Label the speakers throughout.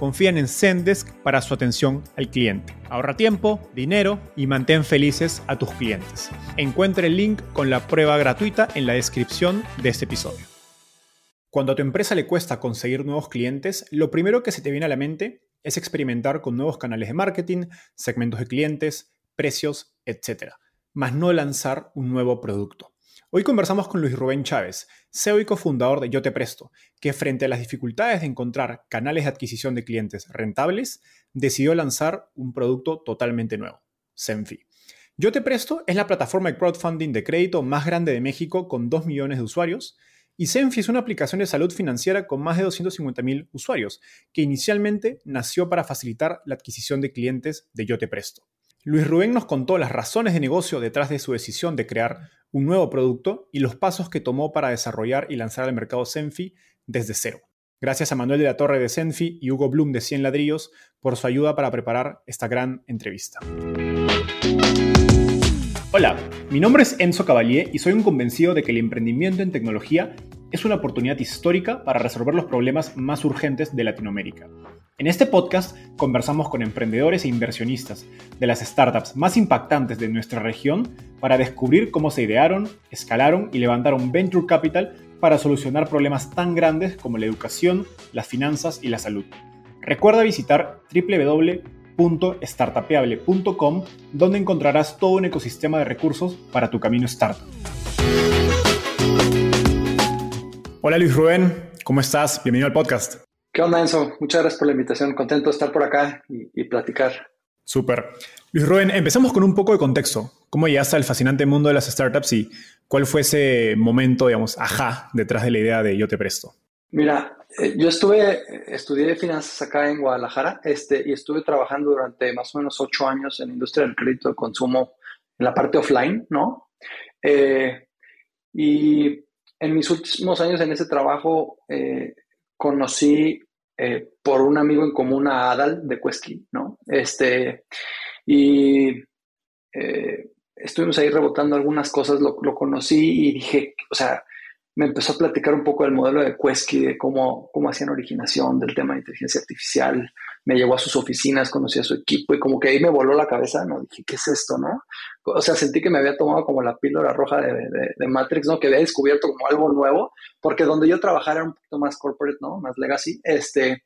Speaker 1: confían en Zendesk para su atención al cliente. Ahorra tiempo, dinero y mantén felices a tus clientes. Encuentre el link con la prueba gratuita en la descripción de este episodio. Cuando a tu empresa le cuesta conseguir nuevos clientes, lo primero que se te viene a la mente es experimentar con nuevos canales de marketing, segmentos de clientes, precios, etc., más no lanzar un nuevo producto. Hoy conversamos con Luis Rubén Chávez, CEO y cofundador de Yo Te Presto, que frente a las dificultades de encontrar canales de adquisición de clientes rentables, decidió lanzar un producto totalmente nuevo, Senfi. Yo Te Presto es la plataforma de crowdfunding de crédito más grande de México con 2 millones de usuarios y Senfi es una aplicación de salud financiera con más de 250.000 usuarios, que inicialmente nació para facilitar la adquisición de clientes de Yo Te Presto. Luis Rubén nos contó las razones de negocio detrás de su decisión de crear un nuevo producto y los pasos que tomó para desarrollar y lanzar al mercado Senfi desde cero. Gracias a Manuel de la Torre de Senfi y Hugo Blum de 100 Ladrillos por su ayuda para preparar esta gran entrevista. Hola, mi nombre es Enzo Cavalier y soy un convencido de que el emprendimiento en tecnología es una oportunidad histórica para resolver los problemas más urgentes de Latinoamérica. En este podcast conversamos con emprendedores e inversionistas de las startups más impactantes de nuestra región para descubrir cómo se idearon, escalaron y levantaron venture capital para solucionar problemas tan grandes como la educación, las finanzas y la salud. Recuerda visitar www.startapeable.com donde encontrarás todo un ecosistema de recursos para tu camino startup. Hola Luis Rubén, ¿cómo estás? Bienvenido al podcast.
Speaker 2: ¿Qué onda, Enzo? Muchas gracias por la invitación. Contento de estar por acá y, platicar.
Speaker 1: Súper. Luis Rubén, empecemos con un poco de contexto. ¿Cómo llegaste al fascinante mundo de las startups y cuál fue ese momento, digamos, ajá, detrás de la idea de Yo Te Presto?
Speaker 2: Mira, eh, yo estuve, estudié finanzas acá en Guadalajara este, y estuve trabajando durante más o menos ocho años en la industria del crédito de consumo en la parte offline, ¿no? Eh, y en mis últimos años en ese trabajo eh, conocí eh, por un amigo en común a Adal de Quesky, ¿no? Este, y eh, estuvimos ahí rebotando algunas cosas, lo, conocí y dije, o sea, me empezó a platicar un poco del modelo de Quesky, de cómo, cómo hacían originación, del tema de inteligencia artificial, me llevó a sus oficinas, conocí a su equipo y como que ahí me voló la cabeza, ¿no? Dije, ¿qué es esto, no? O sea, sentí que me había tomado como la píldora roja de, de, Matrix, ¿no? Que había descubierto como algo nuevo, porque donde yo trabajara era un poquito más corporate, ¿no? Más legacy, este,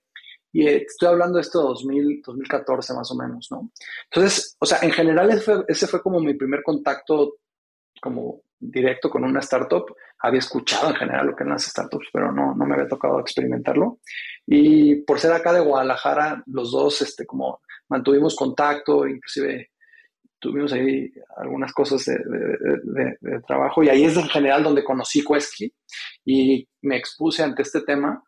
Speaker 2: y eh, estoy hablando de esto 2000, 2014 más o menos, ¿no? Entonces, o sea, en general ese fue como mi primer contacto como directo con una startup. Había escuchado en general lo que eran las startups, pero no, no me había tocado experimentarlo. Y por ser acá de Guadalajara, los dos, este, como mantuvimos contacto, inclusive tuvimos ahí algunas cosas de, de, trabajo y ahí es en general donde conocí Quesky y me expuse ante este tema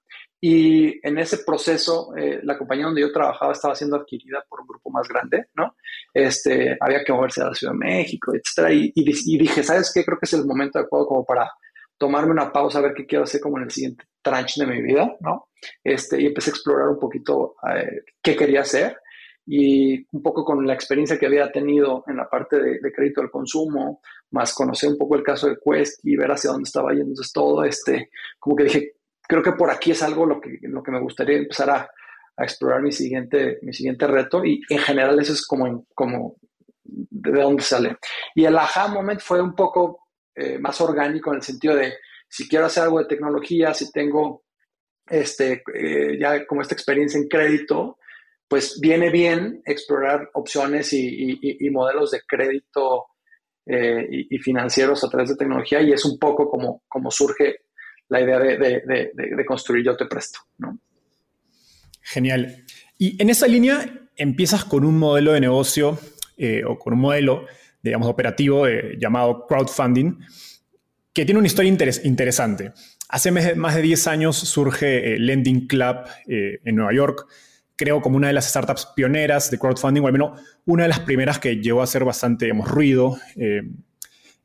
Speaker 2: y en ese proceso eh, la compañía donde yo trabajaba estaba siendo adquirida por un grupo más grande, ¿no? Este, había que moverse a la Ciudad de México, etcétera y, y, dije, ¿sabes qué? Creo que es el momento adecuado como para tomarme una pausa, a ver qué quiero hacer como en el siguiente tranche de mi vida, ¿no? Este, y empecé a explorar un poquito eh, qué quería hacer y un poco con la experiencia que había tenido en la parte de, crédito al consumo, más conocer un poco el caso de Quest y ver hacia dónde estaba yendo entonces todo, este, como que dije, creo que por aquí es algo lo que, lo que me gustaría empezar a, explorar mi siguiente, mi siguiente reto y en general eso es como, como de dónde sale. Y el aha moment fue un poco eh, más orgánico en el sentido de si quiero hacer algo de tecnología, si tengo este, eh, ya como esta experiencia en crédito, pues viene bien explorar opciones y, modelos de crédito eh, y, financieros a través de tecnología y es un poco como, como surge la idea de, construir Yo Te Presto.
Speaker 1: Genial. Y en esa línea empiezas con un modelo de negocio eh, o con un modelo, digamos, operativo eh, llamado crowdfunding, que tiene una historia interesante. Hace más de 10 años surge Lending Club en Nueva York, creo como una de las startups pioneras de crowdfunding, o al menos una de las primeras que llegó a hacer bastante digamos, ruido.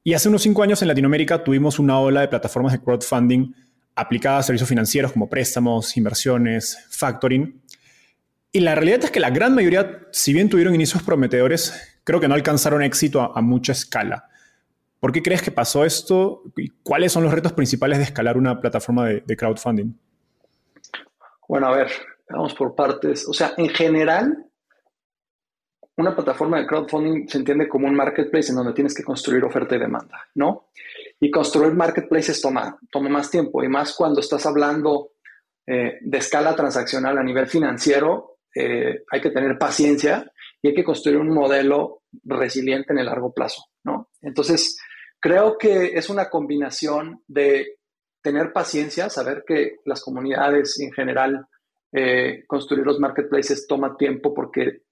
Speaker 1: Y hace unos cinco años en Latinoamérica tuvimos una ola de plataformas de crowdfunding aplicadas a servicios financieros como préstamos, inversiones, factoring. Y la realidad es que la gran mayoría, si bien tuvieron inicios prometedores, creo que no alcanzaron éxito a, mucha escala. ¿Por qué crees que pasó esto? ¿Y cuáles son los retos principales de escalar una plataforma de crowdfunding?
Speaker 2: Bueno, a ver, Vamos por partes. O sea, en general, una plataforma de crowdfunding se entiende como un marketplace en donde tienes que construir oferta y demanda, ¿no? Y construir marketplaces toma, toma más tiempo y más cuando estás hablando eh, de escala transaccional a nivel financiero, eh, hay que tener paciencia y hay que construir un modelo resiliente en el largo plazo, ¿no? Entonces, creo que es una combinación de tener paciencia, saber que las comunidades en general eh, construir los marketplaces toma tiempo porque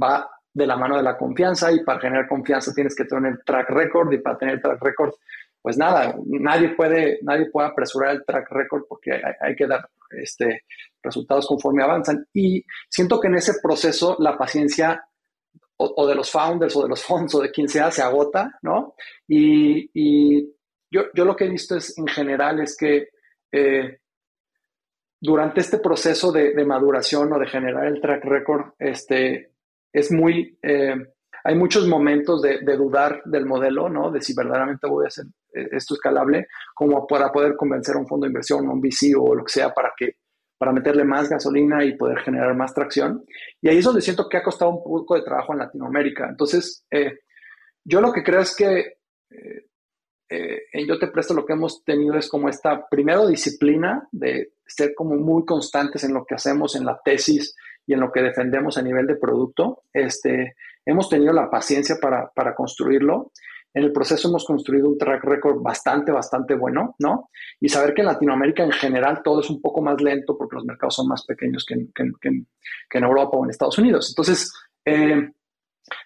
Speaker 2: va de la mano de la confianza y para generar confianza tienes que tener track record y para tener track record, pues nada, nadie puede, nadie puede apresurar el track record porque hay, que dar este, resultados conforme avanzan. Y siento que en ese proceso la paciencia o, de los founders o de los fondos o de quien sea se agota, ¿no? Y, yo, yo, lo que he visto es en general es que eh, durante este proceso de, maduración o de generar el track record, este, es muy, eh, hay muchos momentos de, dudar del modelo, ¿no? De si verdaderamente voy a hacer eh, esto escalable, como para poder convencer a un fondo de inversión, un VC o lo que sea, para que para meterle más gasolina y poder generar más tracción. Y ahí es donde siento que ha costado un poco de trabajo en Latinoamérica. Entonces, eh, yo lo que creo es que en Yo Te Presto lo que hemos tenido es como esta, primero, disciplina de ser como muy constantes en lo que hacemos en la tesis y en lo que defendemos a nivel de producto. Este, hemos tenido la paciencia para, para construirlo. En el proceso hemos construido un track record bastante, bastante bueno, ¿no? Y saber que en Latinoamérica en general todo es un poco más lento porque los mercados son más pequeños que en, que en Europa o en Estados Unidos. Entonces, eh,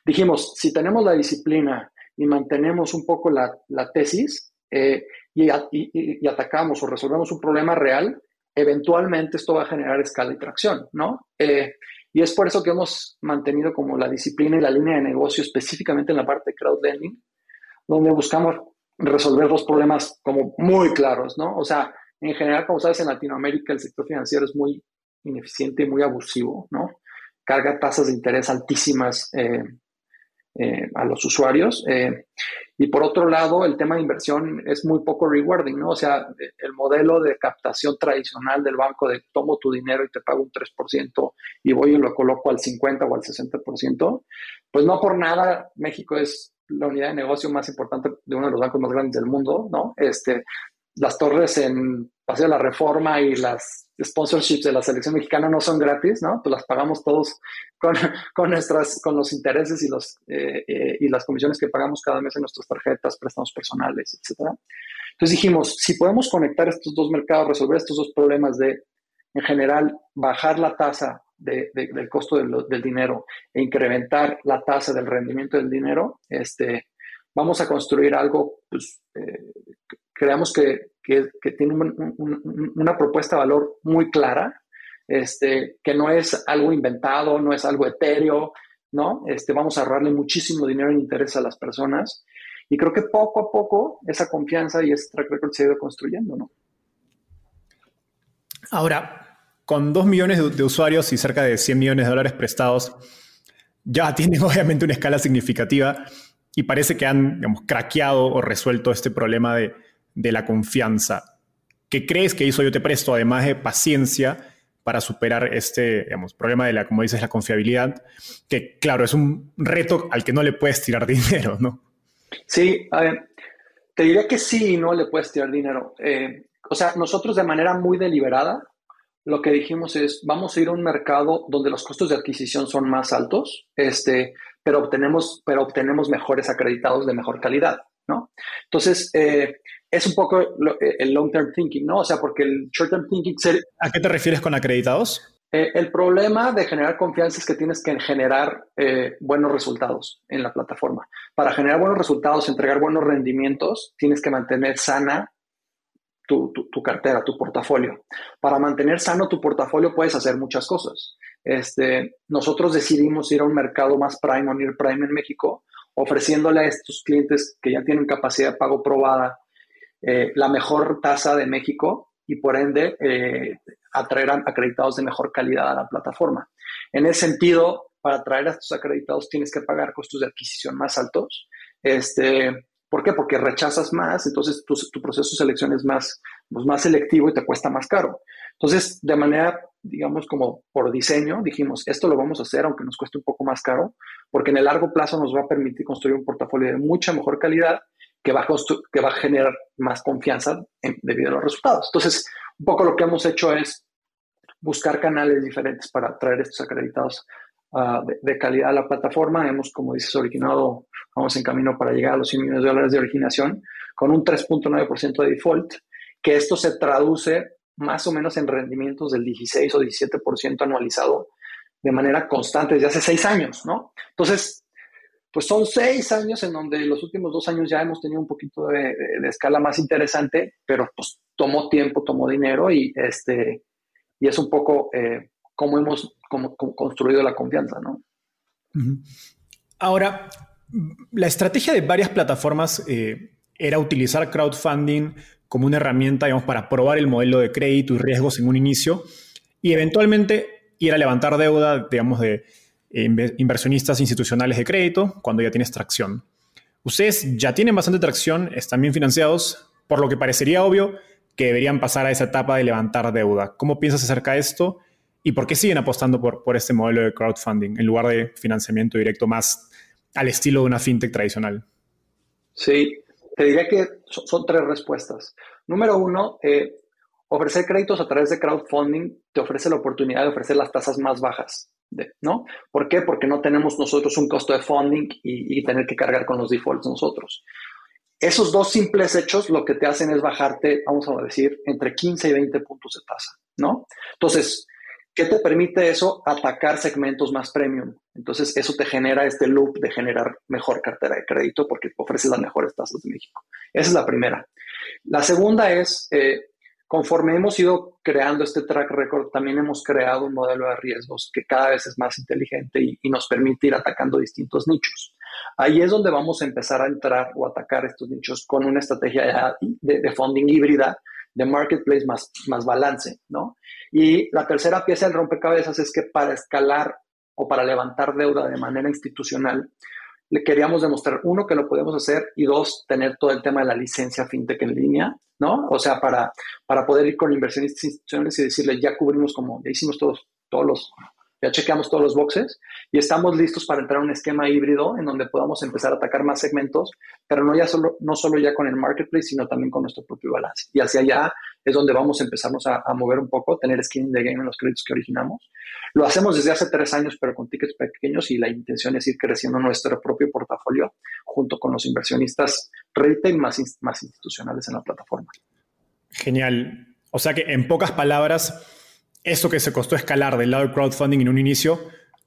Speaker 2: dijimos, si tenemos la disciplina y mantenemos un poco la, tesis eh, y, y, atacamos o resolvemos un problema real, eventualmente esto va a generar escala y tracción, ¿no? Eh, y es por eso que hemos mantenido como la disciplina y la línea de negocio específicamente en la parte de crowdlending, donde buscamos resolver los problemas como muy claros, ¿no? O sea, en general, como sabes, en Latinoamérica el sector financiero es muy ineficiente y muy abusivo, ¿no? Carga tasas de interés altísimas, eh, eh, a los usuarios. Eh, y por otro lado, el tema de inversión es muy poco rewarding, ¿no? O sea, el modelo de captación tradicional del banco de tomo tu dinero y te pago un 3% y voy y lo coloco al 50 o al 60%, pues no por nada México es la unidad de negocio más importante de uno de los bancos más grandes del mundo, ¿no? Este, las torres en Paseo la Reforma y las sponsorships de la selección mexicana no son gratis, ¿no? Pues las pagamos todos con, con nuestras, con los intereses y, los, eh, eh, y las comisiones que pagamos cada mes en nuestras tarjetas, préstamos personales, etcétera. Entonces dijimos, si podemos conectar estos dos mercados, resolver estos dos problemas de, en general, bajar la tasa de, del costo del dinero e incrementar la tasa del rendimiento del dinero, este, vamos a construir algo, pues, eh, creamos que, que, tiene una propuesta de valor muy clara, este, que no es algo inventado, no es algo etéreo, ¿no? Este, vamos a ahorrarle muchísimo dinero en interés a las personas. Y creo que poco a poco esa confianza y ese track record se ha ido construyendo, ¿no?
Speaker 1: Ahora, con 2 millones de, usuarios y cerca de 100 millones de dólares prestados, ya tienen obviamente una escala significativa y parece que han, digamos, craqueado o resuelto este problema de, de la confianza. ¿Qué crees que hizo Yo Te Presto, además de paciencia, para superar este digamos, problema de la, como dices, la confiabilidad? Que, claro, es un reto al que no le puedes tirar dinero, ¿no?
Speaker 2: Sí, te diría que sí no le puedes tirar dinero. Eh, o sea, nosotros de manera muy deliberada, lo que dijimos es, vamos a ir a un mercado donde los costos de adquisición son más altos, este, pero, obtenemos, pero obtenemos mejores acreditados de mejor calidad, ¿no? Entonces, eh, es un poco el long-term thinking, ¿no? O sea, porque el short-term thinking...
Speaker 1: ¿A qué te refieres con acreditados?
Speaker 2: Eh, el problema de generar confianza es que tienes que generar eh, buenos resultados en la plataforma. Para generar buenos resultados, entregar buenos rendimientos, tienes que mantener sana tu, cartera, tu portafolio. Para mantener sano tu portafolio puedes hacer muchas cosas. Este, nosotros decidimos ir a un mercado más prime o near prime en México, ofreciéndole a estos clientes que ya tienen capacidad de pago probada eh, la mejor tasa de México y por ende atraer acreditados de mejor calidad a la plataforma. En ese sentido, para atraer a estos acreditados tienes que pagar costos de adquisición más altos. Este, ¿Por qué? Porque rechazas más, entonces tu, proceso de selección es más, pues, más selectivo y te cuesta más caro. Entonces, de manera, digamos, como por diseño, dijimos, esto lo vamos a hacer aunque nos cueste un poco más caro, porque en el largo plazo nos va a permitir construir un portafolio de mucha mejor calidad que va a, que va a generar más confianza debido a los resultados. Entonces, un poco lo que hemos hecho es buscar canales diferentes para traer estos acreditados ah, de, calidad a la plataforma. Hemos, como dices, originado, vamos en camino para llegar a los 100 millones de dólares de originación con un 3.9% de default, que esto se traduce más o menos en rendimientos del 16 o 17% anualizado de manera constante desde hace seis años, ¿no? Entonces, pues son seis años en donde los últimos dos años ya hemos tenido un poquito de, escala más interesante, pero pues tomó tiempo, tomó dinero y, este, y es un poco eh, cómo hemos construido la confianza, ¿no?
Speaker 1: Ahora, la estrategia de varias plataformas eh, era utilizar crowdfunding como una herramienta, digamos, para probar el modelo de crédito y riesgos en un inicio y eventualmente ir a levantar deuda, digamos, de inversionistas institucionales de crédito cuando ya tienes tracción. Ustedes ya tienen bastante tracción, están bien financiados, por lo que parecería obvio que deberían pasar a esa etapa de levantar deuda. ¿Cómo piensas acerca de esto? ¿Y por qué siguen apostando por, por este modelo de crowdfunding en lugar de financiamiento directo más al estilo de una fintech tradicional?
Speaker 2: Sí, te diría que son, tres respuestas. Número uno, eh, ofrecer créditos a través de crowdfunding te ofrece la oportunidad de ofrecer las tasas más bajas. ¿no? ¿Por qué? Porque no tenemos nosotros un costo de funding y, y, tener que cargar con los defaults nosotros. Esos dos simples hechos lo que te hacen es bajarte, vamos a decir, entre 15 y 20 puntos de tasa, ¿no? Entonces, ¿qué te permite eso? Atacar segmentos más premium. Entonces, eso te genera este loop de generar mejor cartera de crédito porque ofreces las mejores tasas de México. Esa es la primera. La segunda es, eh, conforme hemos ido creando este track record, también hemos creado un modelo de riesgos que cada vez es más inteligente y nos permite ir atacando distintos nichos. Ahí es donde vamos a empezar a entrar o atacar estos nichos con una estrategia de, funding híbrida, de marketplace más, más balance, ¿no? Y la tercera pieza del rompecabezas es que para escalar o para levantar deuda de manera institucional, le queríamos demostrar, uno, que lo podemos hacer y dos, tener todo el tema de la licencia fintech en línea, ¿no? O sea, para, para poder ir con inversionistas institucionales y decirle, ya cubrimos como, ya hicimos todos, todos los ya chequeamos todos los boxes y estamos listos para entrar a un esquema híbrido en donde podamos empezar a atacar más segmentos, pero no, ya solo, no solo ya con el marketplace, sino también con nuestro propio balance. Y hacia allá es donde vamos a empezarnos a, mover un poco, tener skin de game en los créditos que originamos. Lo hacemos desde hace tres años, pero con tickets pequeños y la intención es ir creciendo nuestro propio portafolio junto con los inversionistas retail más, más institucionales en la plataforma.
Speaker 1: Genial. O sea que en pocas palabras, eso que se costó escalar del lado del crowdfunding en un inicio,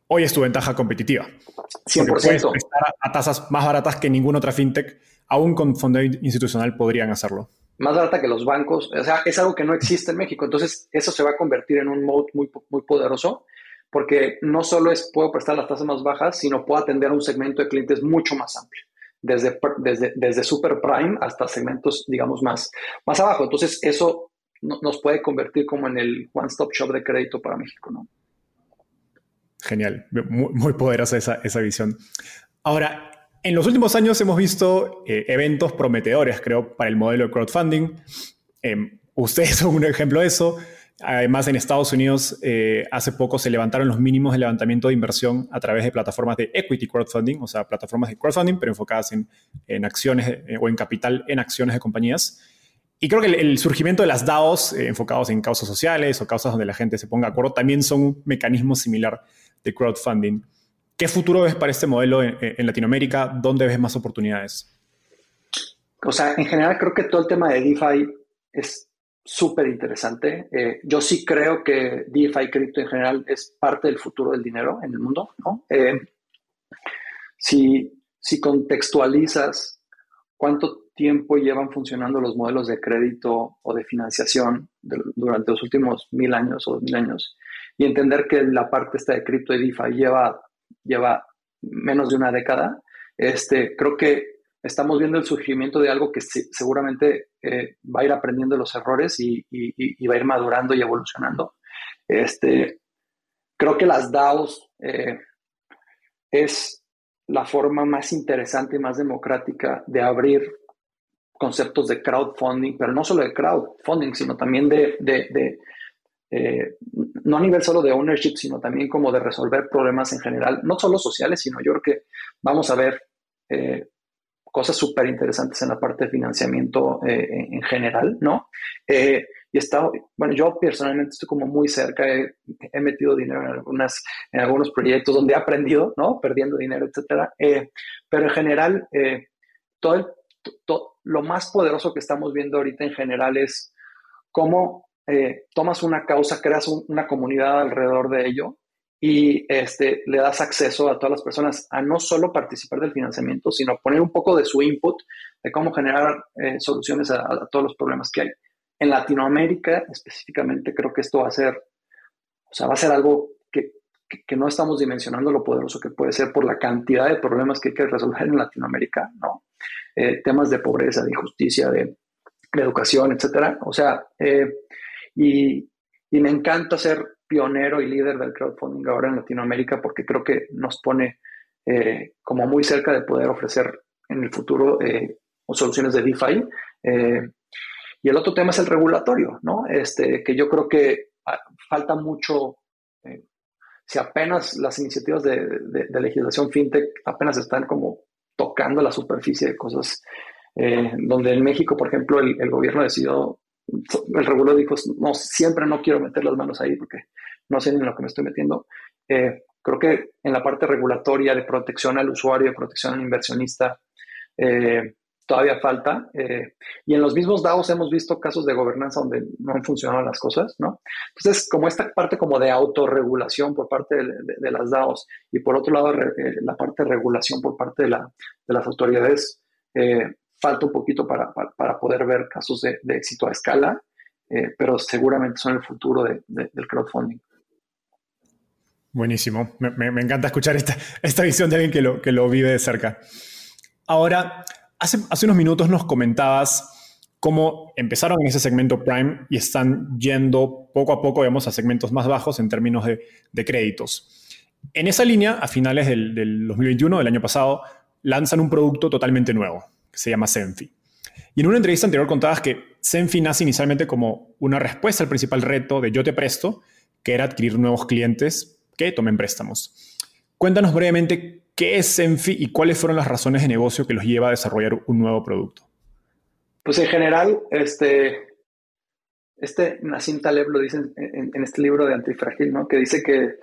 Speaker 1: hoy es tu ventaja competitiva. 100%. Porque puedes prestar a tasas más baratas que ninguna otra fintech, aún con fondo institucional podrían hacerlo.
Speaker 2: Más barata que los bancos. O sea, es algo que no existe en México. Entonces, eso se va a convertir en un mode muy, muy poderoso porque no solo es puedo prestar las tasas más bajas, sino puedo atender a un segmento de clientes mucho más amplio, desde, desde, desde super prime hasta segmentos, digamos, más, más abajo. Entonces, eso nos puede convertir como en el one-stop shop de crédito para México, ¿no?
Speaker 1: Genial, muy, poderosa esa, visión. Ahora, en los últimos años hemos visto eh, eventos prometedores, creo, para el modelo de crowdfunding. Em, ustedes son un ejemplo de eso. Además, en Estados Unidos eh, hace poco se levantaron los mínimos de levantamiento de inversión a través de plataformas de equity crowdfunding, o sea, plataformas de crowdfunding, pero enfocadas en, acciones eh, o en capital en acciones de compañías. Y creo que el, surgimiento de las DAOs eh, enfocados en causas sociales o causas donde la gente se ponga de acuerdo también son un mecanismo similar de crowdfunding. ¿Qué futuro ves para este modelo en, en Latinoamérica? ¿Dónde ves más oportunidades?
Speaker 2: O sea, en general creo que todo el tema de DeFi es súper interesante. Eh, yo sí creo que DeFi cripto en general es parte del futuro del dinero en el mundo, ¿no? Eh, si, si contextualizas cuánto tiempo llevan funcionando los modelos de crédito o de financiación durante los últimos mil años o dos mil años y entender que la parte esta de cripto y DeFi lleva, lleva menos de una década, este, creo que estamos viendo el surgimiento de algo que seguramente eh, va a ir aprendiendo los errores y, va a ir madurando y evolucionando. Este, creo que las DAOs eh, es la forma más interesante y más democrática de abrir conceptos de crowdfunding, pero no solo de crowdfunding, sino también de, eh, no a nivel solo de ownership, sino también como de resolver problemas en general, no solo sociales, sino yo creo que vamos a ver cosas súper interesantes en la parte de financiamiento eh, en general, ¿no? Eh, y estado, bueno, yo personalmente estoy como muy cerca, he, metido dinero en, algunas, en algunos proyectos donde he aprendido, ¿no? Perdiendo dinero, etcétera. Eh, pero en general, todo, lo más poderoso que estamos viendo ahorita en general es cómo tomas una causa, creas una comunidad alrededor de ello y este, le das acceso a todas las personas a no solo participar del financiamiento, sino poner un poco de su input de cómo generar eh, soluciones a, todos los problemas que hay. En Latinoamérica específicamente creo que esto va a ser, o sea, va a ser algo que, no estamos dimensionando lo poderoso que puede ser por la cantidad de problemas que hay que resolver en Latinoamérica, ¿no? Eh, temas de pobreza, de injusticia, de, educación, etcétera. O sea, eh, y, me encanta ser pionero y líder del crowdfunding ahora en Latinoamérica porque creo que nos pone eh, como muy cerca de poder ofrecer en el futuro soluciones de DeFi. Y el otro tema es el regulatorio, ¿no? Este, que yo creo que ah, falta mucho, si apenas las iniciativas de, legislación fintech apenas están como tocando la superficie de cosas, donde en México, por ejemplo, el, el gobierno decidió el regulador dijo, no, siempre no quiero meter las manos ahí porque no sé ni en lo que me estoy metiendo. Eh, creo que en la parte regulatoria de protección al usuario, de protección al inversionista, eh, todavía falta. Eh, y en los mismos DAOs hemos visto casos de gobernanza donde no han funcionado las cosas, ¿no? Entonces, como esta parte como de autorregulación por parte de, las DAOs y por otro lado la parte de regulación por parte de, la, de las autoridades, falta un poquito para, para, poder ver casos de, éxito a escala, eh, pero seguramente son el futuro del crowdfunding.
Speaker 1: Buenísimo. Me, me, encanta escuchar esta, esta visión de alguien que lo, que lo vive de cerca. Ahora, hace, unos minutos nos comentabas cómo empezaron en ese segmento Prime y están yendo poco a poco, digamos, a segmentos más bajos en términos de, de créditos. En esa línea, a finales del, del 2021, del año pasado, lanzan un producto totalmente nuevo, que se llama Senfi. Y en una entrevista anterior contabas que Senfi nace inicialmente como una respuesta al principal reto de Yo Te Presto, que era adquirir nuevos clientes que tomen préstamos. Cuéntanos brevemente qué es Senfi y cuáles fueron las razones de negocio que los lleva a desarrollar un nuevo producto.
Speaker 2: Pues en general, este, este Nassim Taleb lo dice en, este libro de Antifragil, ¿no? que dice que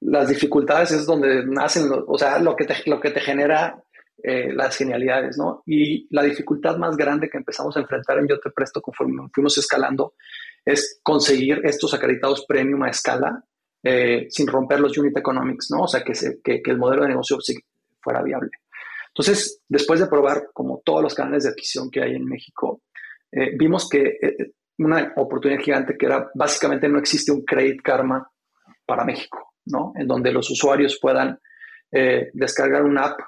Speaker 2: las dificultades es donde nacen, o sea, lo que lo que te genera eh, las genialidades, ¿no? Y la dificultad más grande que empezamos a enfrentar en Yo Te Presto conforme fuimos escalando es conseguir estos acreditados premium a escala eh, sin romper los unit economics, ¿no? O sea, que, el modelo de negocio fuera viable. Entonces, después de probar como todos los canales de adquisición que hay en México, eh, vimos que una oportunidad gigante que era básicamente no existe un Credit Karma para México, ¿no? En donde los usuarios puedan descargar una app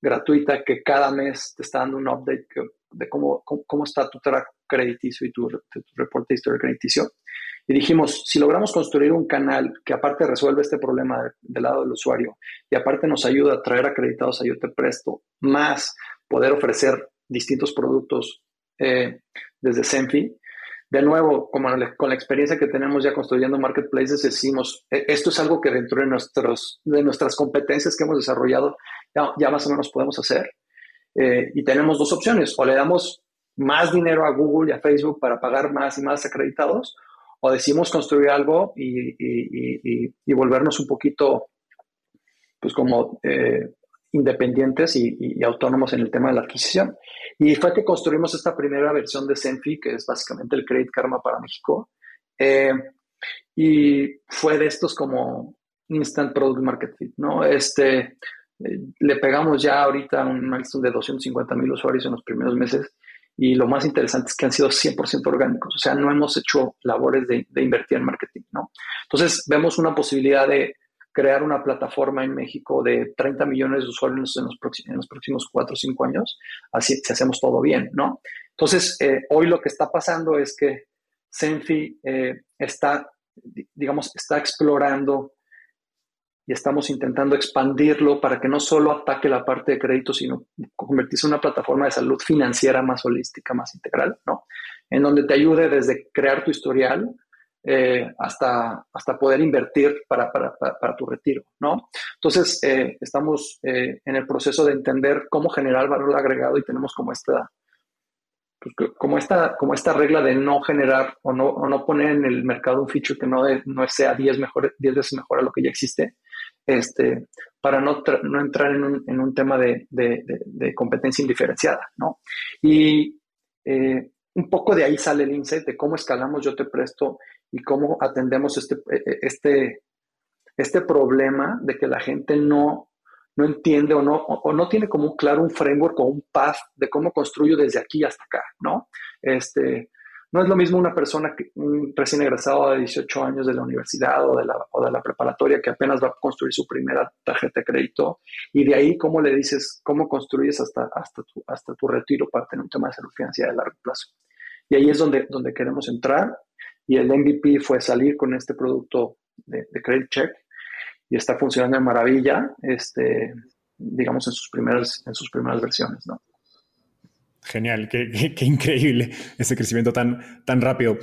Speaker 2: gratuita que cada mes te está dando un update de cómo, está tu track crediticio y tu, reporte de historia crediticio. Y dijimos, si logramos construir un canal que aparte resuelve este problema del lado del usuario y aparte nos ayuda a traer acreditados a Yo Te Presto, más poder ofrecer distintos productos eh, desde Senfi, de nuevo, como con la experiencia que tenemos ya construyendo marketplaces, decimos, e, esto es algo que dentro de, nuestros, de nuestras competencias que hemos desarrollado ya, más o menos podemos hacer. Eh, y tenemos dos opciones, o le damos más dinero a Google y a Facebook para pagar más y más acreditados, o decimos construir algo y, y, volvernos un poquito, pues como eh, independientes y, autónomos en el tema de la adquisición. Y fue que construimos esta primera versión de Senfi, que es básicamente el Credit Karma para México. Eh, y fue de estos como Instant Product Market Fit, ¿no? Este, eh, le pegamos ya ahorita un milestone de 250 mil usuarios en los primeros meses y lo más interesante es que han sido 100% orgánicos, o sea, no hemos hecho labores de, invertir en marketing, ¿no? Entonces, vemos una posibilidad de crear una plataforma en México de 30 millones de usuarios en los, en los próximos 4 o 5 años, así si hacemos todo bien, ¿no? Entonces, eh, hoy lo que está pasando es que Senfi eh, está, digamos, está explorando y estamos intentando expandirlo para que no solo ataque la parte de crédito, sino convertirse en una plataforma de salud financiera más holística, más integral, ¿no? En donde te ayude desde crear tu historial, eh, hasta, hasta poder invertir para, para, para, tu retiro, ¿no? Entonces, eh, estamos eh, en el proceso de entender cómo generar valor agregado y tenemos como esta, pues, como esta, como esta regla de no generar o no, o no poner en el mercado un feature que no, no sea 10, mejor, 10 veces mejor a lo que ya existe, este, para no, no entrar en un, tema de, competencia indiferenciada, ¿no? Y un poco de ahí sale el insight de cómo escalamos Yo Te Presto y cómo atendemos este, e, e, este, este problema de que la gente no, entiende o no, o no tiene como claro un framework o un path de cómo construyo desde aquí hasta acá, ¿no? Este, no es lo mismo una persona, que, un recién egresado de 18 años de la universidad o de la, o de la preparatoria que apenas va a construir su primera tarjeta de crédito y de ahí cómo le dices, cómo construyes hasta, hasta, tu, hasta tu retiro para tener un tema de salud financiera de largo plazo. Y ahí es donde, donde queremos entrar y el MVP fue salir con este producto de, Credit Check y está funcionando de maravilla, este, digamos, en sus primeras, en sus primeras versiones, ¿no?
Speaker 1: Genial, qué, increíble ese crecimiento tan, tan rápido.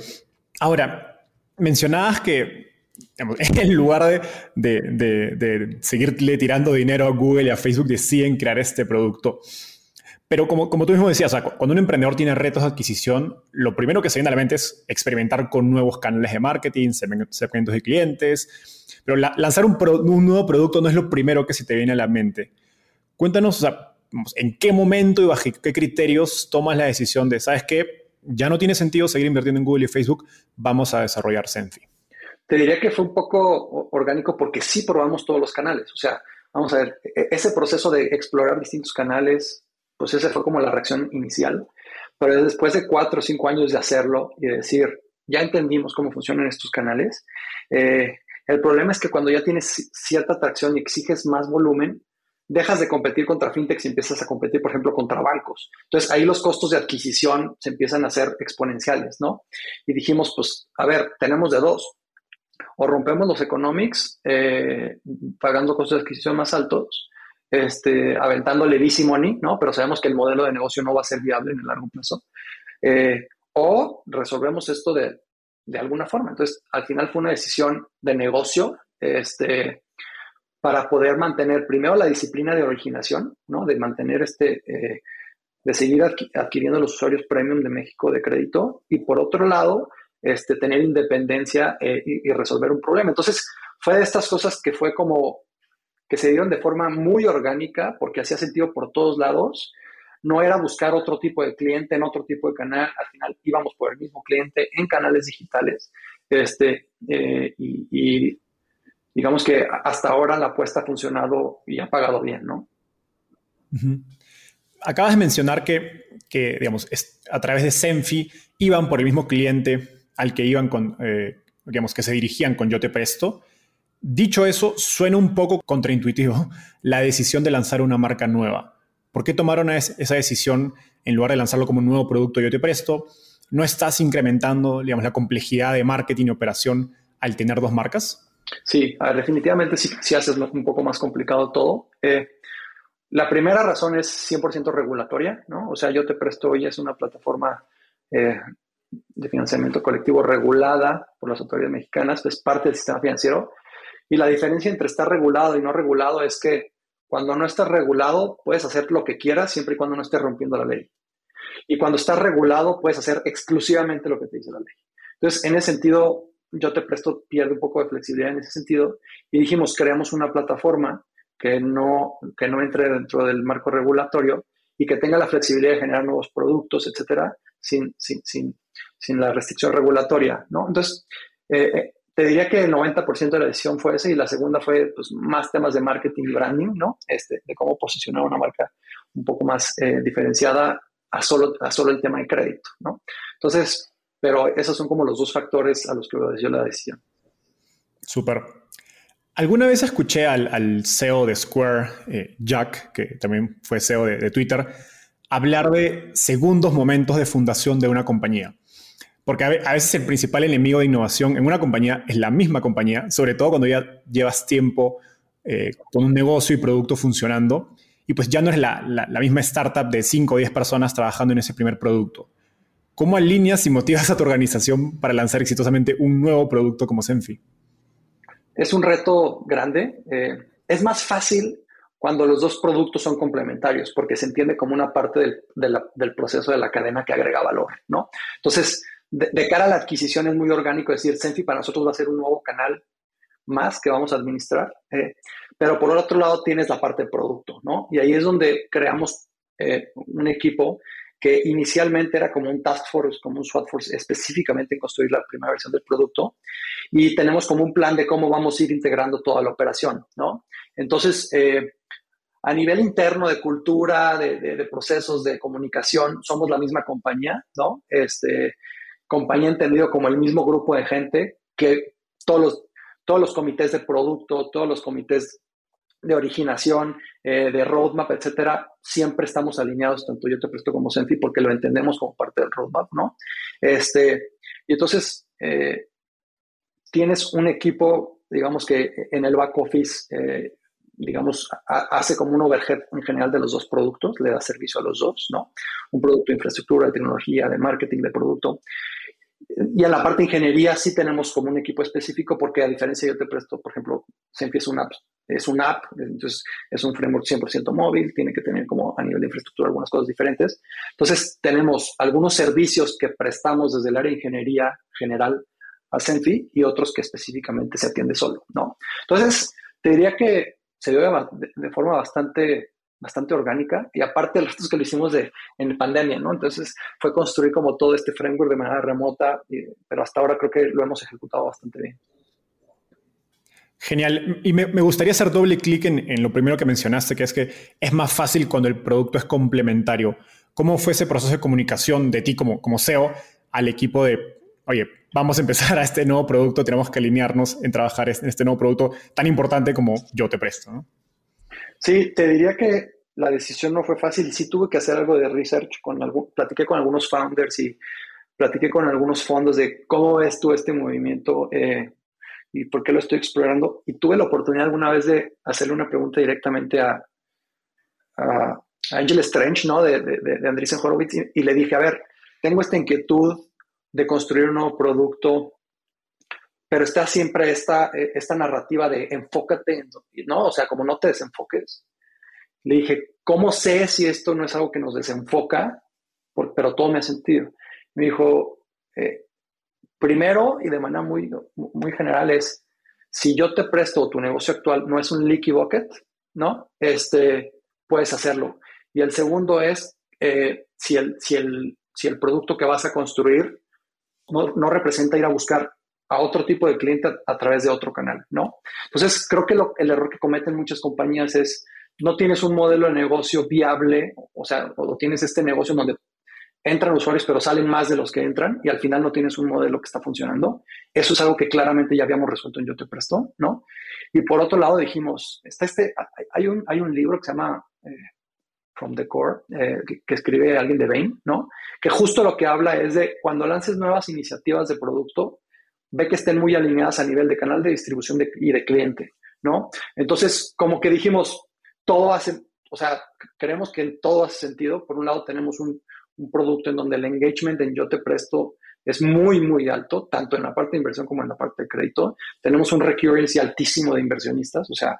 Speaker 1: Ahora, mencionabas que en lugar de, de, de, seguirle tirando dinero a Google y a Facebook, deciden crear este producto. Pero como, como tú mismo decías, cuando un emprendedor tiene retos de adquisición, lo primero que se viene a la mente es experimentar con nuevos canales de marketing, segmentos de clientes. Pero lanzar un, nuevo producto no es lo primero que se te viene a la mente. Cuéntanos, ¿en qué momento y bajo qué criterios tomas la decisión de, sabes qué, ya no tiene sentido seguir invirtiendo en Google y Facebook, vamos a desarrollar Senfi?
Speaker 2: Te diría que fue un poco orgánico porque sí probamos todos los canales. O sea, vamos a ver, e-, ese proceso de explorar distintos canales, pues esa fue como la reacción inicial. Pero después de cuatro o cinco años de hacerlo y de decir, ya entendimos cómo funcionan estos canales, eh, el problema es que cuando ya tienes cierta atracción y exiges más volumen, dejas de competir contra fintechs y empiezas a competir, por ejemplo, contra bancos. Entonces ahí los costos de adquisición se empiezan a hacer exponenciales, ¿no? Y dijimos, pues, a ver, tenemos de dos. O rompemos los economics eh, pagando costos de adquisición más altos, este, aventándole easy money, ¿no? Pero sabemos que el modelo de negocio no va a ser viable en el largo plazo. Eh, o resolvemos esto de, de, alguna forma. Entonces, al final fue una decisión de negocio este, para poder mantener primero la disciplina de originación, ¿no? De mantener este, eh, de seguir adquiriendo los usuarios premium de México de crédito y por otro lado, este, tener independencia eh, y, resolver un problema. Entonces, fue de estas cosas que fue como que se dieron de forma muy orgánica porque hacía sentido por todos lados. No era buscar otro tipo de cliente en otro tipo de canal, al final íbamos por el mismo cliente en canales digitales. Este, eh, y, digamos que hasta ahora la apuesta ha funcionado y ha pagado bien, ¿no?
Speaker 1: Acabas de mencionar que, digamos, a través de Senfi iban por el mismo cliente al que iban con, eh, digamos, que se dirigían con Yo Te Presto. Dicho eso, suena un poco contraintuitivo la decisión de lanzar una marca nueva. ¿Por qué tomaron esa decisión en lugar de lanzarlo como un nuevo producto Yo Te Presto? ¿No estás incrementando digamos, la complejidad de marketing y operación al tener dos marcas?
Speaker 2: Sí, definitivamente sí, haces un poco más complicado todo. Eh, la primera razón es 100% regulatoria, ¿no? O sea, Yo Te Presto hoy es una plataforma eh, de financiamiento colectivo regulada por las autoridades mexicanas, es parte del sistema financiero. Y la diferencia entre estar regulado y no regulado es que cuando no estás regulado, puedes hacer lo que quieras siempre y cuando no estés rompiendo la ley. Y cuando estás regulado, puedes hacer exclusivamente lo que te dice la ley. Entonces, en ese sentido, yo te presto, pierde un poco de flexibilidad en ese sentido. Y dijimos, creamos una plataforma que no, que no entre dentro del marco regulatorio y que tenga la flexibilidad de generar nuevos productos, etcétera, sin, sin, sin, sin la restricción regulatoria, ¿no? Entonces, eh, eh, te diría que el 90% de la decisión fue ese y la segunda fue pues, más temas de marketing branding, ¿no? Este, de cómo posicionar una marca un poco más eh, diferenciada a solo, a solo el tema de crédito, ¿no? Entonces, pero esos son como los dos factores a los que obedeció la decisión.
Speaker 1: Súper. Alguna vez escuché al, CEO de Square, eh, Jack, que también fue CEO de, Twitter, hablar de segundos momentos de fundación de una compañía. Porque a, veces el principal enemigo de innovación en una compañía es la misma compañía, sobre todo cuando ya llevas tiempo eh, con un negocio y producto funcionando, y pues ya no es la, la, misma startup de 5 o 10 personas trabajando en ese primer producto. ¿Cómo alineas y motivas a tu organización para lanzar exitosamente un nuevo producto como Senfi?
Speaker 2: Es un reto grande. Eh, es más fácil cuando los dos productos son complementarios, porque se entiende como una parte del, proceso de la cadena que agrega valor, ¿no? Entonces, de, cara a la adquisición es muy orgánico decir, Senfi para nosotros va a ser un nuevo canal más que vamos a administrar, eh, pero por otro lado tienes la parte de producto, ¿no? Y ahí es donde creamos eh, un equipo que inicialmente era como un task force, como un SWAT force específicamente en construir la primera versión del producto y tenemos como un plan de cómo vamos a ir integrando toda la operación, ¿no? Entonces, eh, a nivel interno de cultura, de, procesos de comunicación, somos la misma compañía, ¿no? Este, compañía entendido como el mismo grupo de gente que todos los, todos los comités de producto, todos los comités de originación, eh, de roadmap, etcétera, siempre estamos alineados, tanto yo te presto como Senti, porque lo entendemos como parte del roadmap, ¿no? Este, y entonces, eh, tienes un equipo, digamos que en el back office, eh, digamos, hace como un overhead en general de los dos productos, le da servicio a los dos, ¿no? Un producto de infraestructura, de tecnología, de marketing, de producto. Y en la parte de ingeniería sí tenemos como un equipo específico porque a diferencia yo te presto, por ejemplo, se empieza una es una app, entonces es un framework 100% móvil, tiene que tener como a nivel de infraestructura algunas cosas diferentes. Entonces tenemos algunos servicios que prestamos desde el área de ingeniería general a Senfi y otros que específicamente se atiende solo, ¿no? Entonces, te diría que se dio de, forma bastante, bastante orgánica y aparte los que lo hicimos de, en pandemia, ¿no? Entonces fue construir como todo este framework de manera remota, pero hasta ahora creo que lo hemos ejecutado bastante bien.
Speaker 1: Genial. Y me, gustaría hacer doble clic en, lo primero que mencionaste, que es que es más fácil cuando el producto es complementario. ¿Cómo fue ese proceso de comunicación de ti como, como CEO al equipo de oye, vamos a empezar a este nuevo producto, tenemos que alinearnos en trabajar en este nuevo producto tan importante como yo te presto.
Speaker 2: Sí, te diría que la decisión no fue fácil. Sí tuve que hacer algo de research, con algún, platiqué con algunos founders y platiqué con algunos fondos de cómo ves tú este movimiento eh, y por qué lo estoy explorando. Y tuve la oportunidad alguna vez de hacerle una pregunta directamente a, a Angel Strange, ¿no? De, de, de Andreessen Horowitz, y, y, le dije, a ver, tengo esta inquietud de construir un nuevo producto, pero está siempre esta, eh, esta narrativa de enfócate, en, ¿no? O sea, como no te desenfoques. Le dije, ¿cómo sé si esto no es algo que nos desenfoca? pero todo me ha sentido. Me dijo, eh, primero y de manera muy, muy general es, si yo te presto tu negocio actual no es un leaky bucket, ¿no? Este, puedes hacerlo. Y el segundo es, eh, si, el, si, el, si el producto que vas a construir no, representa ir a buscar a otro tipo de cliente a, través de otro canal, ¿no? Entonces, creo que el error que cometen muchas compañías es, no tienes un modelo de negocio viable, o sea, o tienes este negocio donde entran usuarios, pero salen más de los que entran y al final no tienes un modelo que está funcionando. Eso es algo que claramente ya habíamos resuelto en Yo Te Presto, ¿no? Y por otro lado dijimos, está este, hay un, hay un libro que se llama eh, from the Core, eh, que, escribe alguien de Bain, ¿no? Que justo lo que habla es de cuando lances nuevas iniciativas de producto, ve que estén muy alineadas a nivel de canal de distribución y de cliente, ¿no? Entonces, como que dijimos, todo hace, o sea, creemos que todo hace sentido. Por un lado, tenemos un, producto en donde el engagement en yo te presto es muy, muy alto, tanto en la parte de inversión como en la parte de crédito. Tenemos un recurrency altísimo de inversionistas, o sea,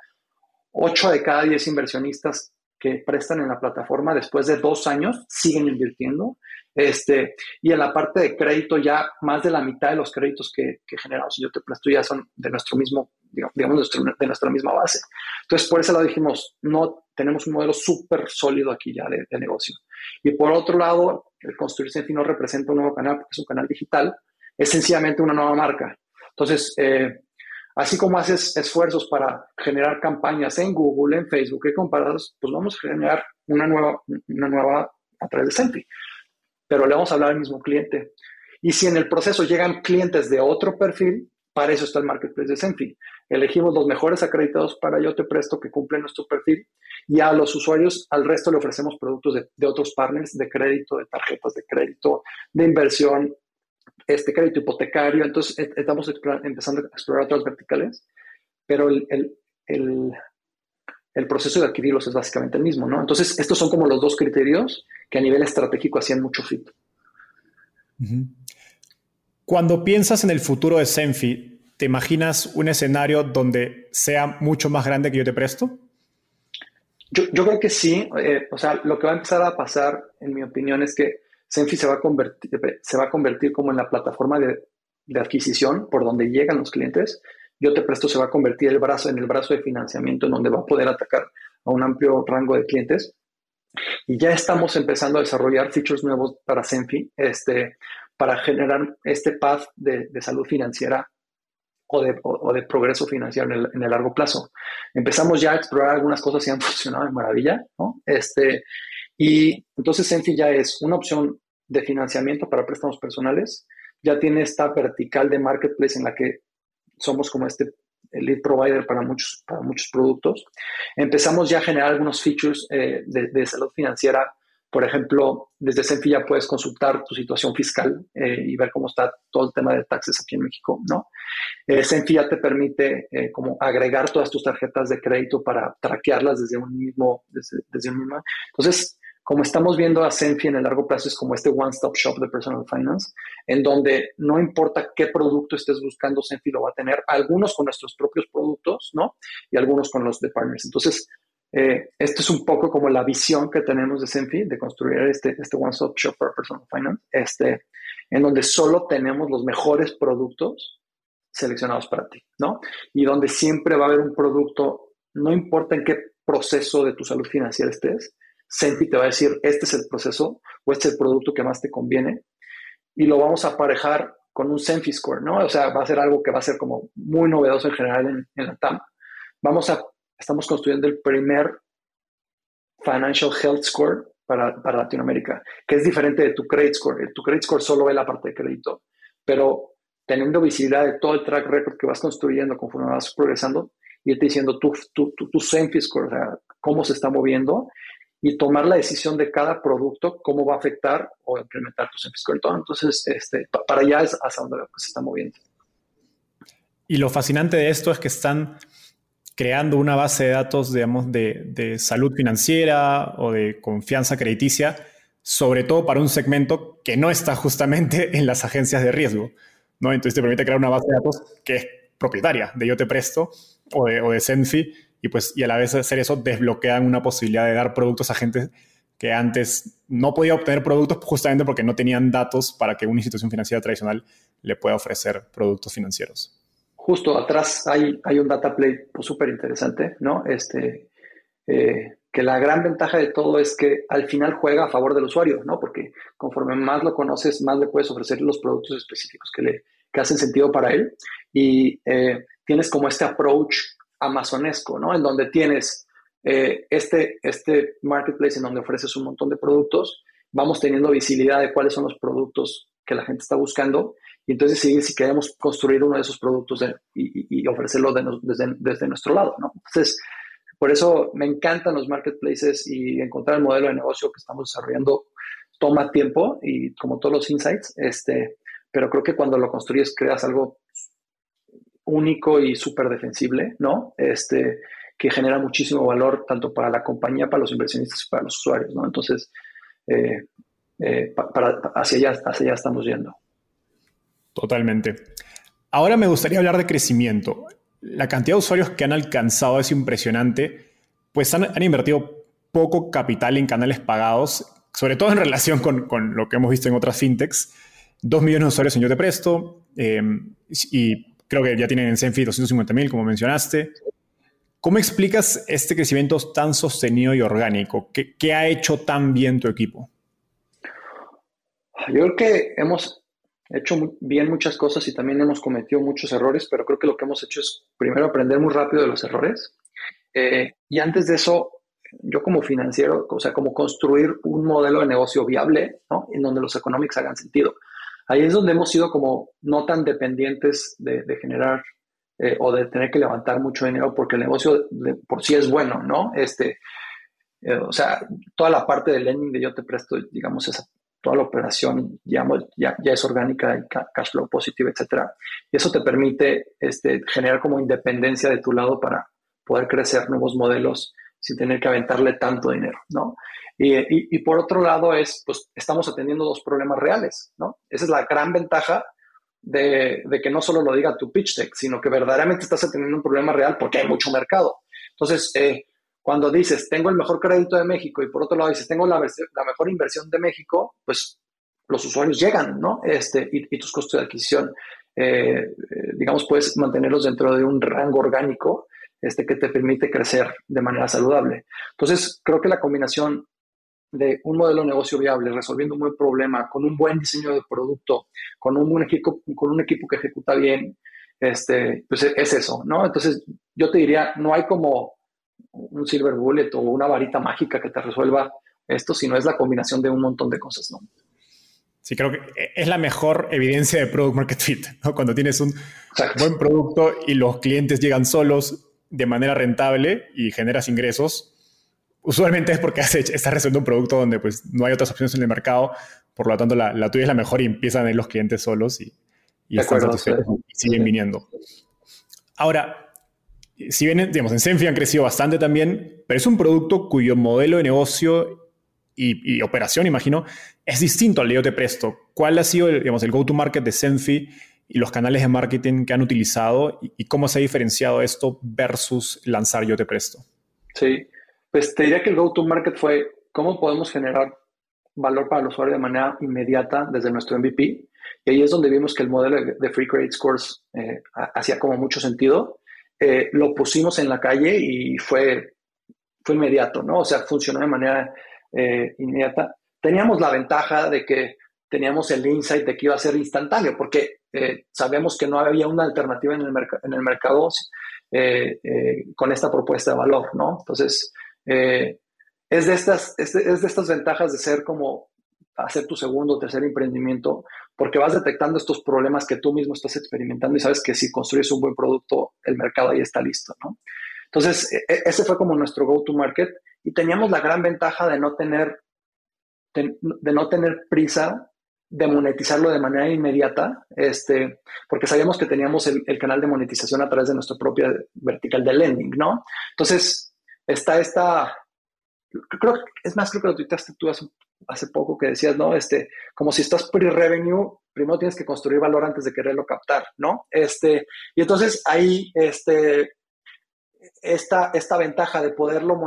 Speaker 2: 8 de cada 10 inversionistas que prestan en la plataforma después de dos años siguen invirtiendo. Este, y en la parte de crédito ya más de la mitad de los créditos que, que generamos y yo te presto ya son de nuestro mismo, digamos, de nuestra misma base. Entonces, por ese lado dijimos, no, tenemos un modelo súper sólido aquí ya de, negocio. Y por otro lado, el construir Senfi no representa un nuevo canal porque es un canal digital, es sencillamente una nueva marca. Entonces, eh, Así como haces esfuerzos para generar campañas en Google, en Facebook y comparados, pues vamos a generar una nueva, una nueva a través de Senti. Pero le vamos a hablar al mismo cliente. Y si en el proceso llegan clientes de otro perfil, para eso está el marketplace de Senti. Elegimos los mejores acreditados para Yo Te Presto que cumplen nuestro perfil y a los usuarios, al resto le ofrecemos productos de, otros partners de crédito, de tarjetas de crédito, de inversión, este crédito hipotecario, entonces e, estamos empezando a explorar otras verticales, pero el, el, el, proceso de adquirirlos es básicamente el mismo, ¿no? Entonces, estos son como los dos criterios que a nivel estratégico hacían mucho fit.
Speaker 1: Cuando piensas en el futuro de Senfi, ¿te imaginas un escenario donde sea mucho más grande que yo te presto?
Speaker 2: Yo, yo creo que sí. Eh, o sea, lo que va a empezar a pasar, en mi opinión, es que Senfi se va a convertir, se va a convertir como en la plataforma de, adquisición por donde llegan los clientes. Yo te presto se va a convertir el brazo en el brazo de financiamiento en donde va a poder atacar a un amplio rango de clientes. Y ya estamos empezando a desarrollar features nuevos para Senfi este, para generar este path de, salud financiera o de, de progreso financiero en el, en el, largo plazo. Empezamos ya a explorar algunas cosas y han funcionado de maravilla, ¿no? Este, y entonces Senfi ya es una opción de financiamiento para préstamos personales, ya tiene esta vertical de marketplace en la que somos como este lead provider para muchos, para muchos productos. Empezamos ya a generar algunos features eh, de, salud financiera. Por ejemplo, desde Senfi ya puedes consultar tu situación fiscal eh, y ver cómo está todo el tema de taxes aquí en México, ¿no? Eh, Senfi ya te permite como agregar todas tus tarjetas de crédito para traquearlas desde un mismo, desde, desde un mismo. Entonces, como estamos viendo a Senfi en el largo plazo, es como este one-stop shop de personal finance, en donde no importa qué producto estés buscando, Senfi lo va a tener, algunos con nuestros propios productos, ¿no? Y algunos con los de partners. Entonces, eh, esto es un poco como la visión que tenemos de Senfi, de construir este, este one-stop shop para personal finance, este, en donde solo tenemos los mejores productos seleccionados para ti, ¿no? Y donde siempre va a haber un producto, no importa en qué proceso de tu salud financiera estés, Senti te va a decir, este es el proceso o este es el producto que más te conviene y lo vamos a aparejar con un Senfi Score, ¿no? O sea, va a ser algo que va a ser como muy novedoso en general en, la TAM. Vamos a, estamos construyendo el primer Financial Health Score para, para Latinoamérica, que es diferente de tu Credit Score. Tu Credit Score solo ve la parte de crédito, pero teniendo visibilidad de todo el track record que vas construyendo conforme vas progresando, y te diciendo tu, tu, tu, tu Senfi Score, o sea, cómo se está moviendo y tomar la decisión de cada producto, cómo va a afectar o implementar tu Score. Entonces, este, para allá es hacia donde se está moviendo.
Speaker 1: Y lo fascinante de esto es que están creando una base de datos, digamos, de, de salud financiera o de confianza crediticia, sobre todo para un segmento que no está justamente en las agencias de riesgo. ¿no? Entonces te permite crear una base de datos que es propietaria de Yo Te Presto o de, o de y pues y a la vez hacer eso desbloquean una posibilidad de dar productos a gente que antes no podía obtener productos justamente porque no tenían datos para que una institución financiera tradicional le pueda ofrecer productos financieros.
Speaker 2: Justo atrás hay, hay un data play súper interesante, ¿no? Este, eh, que la gran ventaja de todo es que al final juega a favor del usuario, ¿no? Porque conforme más lo conoces, más le puedes ofrecer los productos específicos que, le, que hacen sentido para él. Y eh, tienes como este approach amazonesco, ¿no? En donde tienes eh, este, este marketplace en donde ofreces un montón de productos, vamos teniendo visibilidad de cuáles son los productos que la gente está buscando y entonces si, si queremos construir uno de esos productos y, ofrecerlo desde, desde, nuestro lado, ¿no? Entonces, por eso me encantan los marketplaces y encontrar el modelo de negocio que estamos desarrollando toma tiempo y como todos los insights, este, pero creo que cuando lo construyes creas algo único y súper defensible, ¿no? Este, que genera muchísimo valor tanto para la compañía, para los inversionistas y para los usuarios, ¿no? Entonces, eh, eh, hacia, allá, hacia allá estamos yendo.
Speaker 1: Totalmente. Ahora me gustaría hablar de crecimiento. La cantidad de usuarios que han alcanzado es impresionante, pues han, invertido poco capital en canales pagados, sobre todo en relación con, lo que hemos visto en otras fintechs. Dos millones de usuarios en Yo Te Presto eh, y creo que ya tienen en Zenfi 250 mil, como mencionaste. ¿Cómo explicas este crecimiento tan sostenido y orgánico? ¿Qué, ¿Qué, ha hecho tan bien tu equipo?
Speaker 2: Yo creo que hemos hecho bien muchas cosas y también hemos cometido muchos errores, pero creo que lo que hemos hecho es primero aprender muy rápido de los errores. Eh, y antes de eso, yo como financiero, o sea, como construir un modelo de negocio viable, ¿no? En donde los economics hagan sentido. Ahí es donde hemos sido como no tan dependientes de, generar eh, o de tener que levantar mucho dinero porque el negocio por sí es bueno, ¿no? Este, eh, o sea, toda la parte del lending de yo te presto, digamos, esa toda la operación ya, ya, es orgánica y cash flow positivo, etcétera. Y eso te permite este, generar como independencia de tu lado para poder crecer nuevos modelos sin tener que aventarle tanto dinero, ¿no? Y, y, por otro lado es, pues estamos atendiendo dos problemas reales, ¿no? Esa es la gran ventaja de, de, que no solo lo diga tu pitch deck, sino que verdaderamente estás atendiendo un problema real porque hay mucho mercado. Entonces, eh, cuando dices, tengo el mejor crédito de México y por otro lado dices, tengo la, la mejor inversión de México, pues los usuarios llegan, ¿no? Este, y, tus costos de adquisición, eh, eh, digamos, puedes mantenerlos dentro de un rango orgánico este, que te permite crecer de manera saludable. Entonces, creo que la combinación de un modelo de negocio viable, resolviendo un buen problema, con un buen diseño de producto, con un, buen equipo, con un equipo que ejecuta bien, este, pues es eso, ¿no? Entonces, yo te diría, no hay como un silver bullet o una varita mágica que te resuelva esto, sino es la combinación de un montón de cosas, ¿no?
Speaker 1: Sí, creo que es la mejor evidencia de product market fit, ¿no? Cuando tienes un buen producto y los clientes llegan solos de manera rentable y generas ingresos, usualmente es porque estás resolviendo un producto donde pues no hay otras opciones en el mercado, por lo tanto la, tuya es la mejor y empiezan a ir los clientes solos y, y están satisfechos y siguen viniendo. Ahora, si bien, digamos, en Senfi han crecido bastante también, pero es un producto cuyo modelo de negocio y, operación, imagino, es distinto al de Yo Te Presto. ¿Cuál ha sido, el, digamos, el go-to-market de Senfi y los canales de marketing que han utilizado y, cómo se ha diferenciado esto versus lanzar Yo Te Presto?
Speaker 2: Sí, pues te diría que el go-to-market fue cómo podemos generar valor para el usuario de manera inmediata desde nuestro MVP. Y ahí es donde vimos que el modelo de Free Credit Scores eh, hacía como mucho sentido eh, lo pusimos en la calle y fue, fue inmediato, ¿no? O sea, funcionó de manera eh, inmediata. Teníamos la ventaja de que teníamos el insight de que iba a ser instantáneo, porque eh, sabemos que no había una alternativa en el, en el mercado con esta propuesta de valor, ¿no? Entonces, es, de estas, es de estas ventajas de ser como hacer tu segundo o tercer emprendimiento, porque vas detectando estos problemas que tú mismo estás experimentando y sabes que si construyes un buen producto, el mercado ahí está listo, ¿no? Entonces, e, e, ese fue como nuestro go-to-market y teníamos la gran ventaja de no tener, de, no tener prisa de monetizarlo de manera inmediata, este, porque sabíamos que teníamos el, el, canal de monetización a través de nuestra propia vertical de lending, ¿no? Entonces, está esta, creo, es más, creo que lo tuitaste tú hace, poco que decías, ¿no? Este, como si estás pre-revenue, primero tienes que construir valor antes de quererlo captar, ¿no? Este, y entonces ahí, este, esta, esta ventaja de poderlo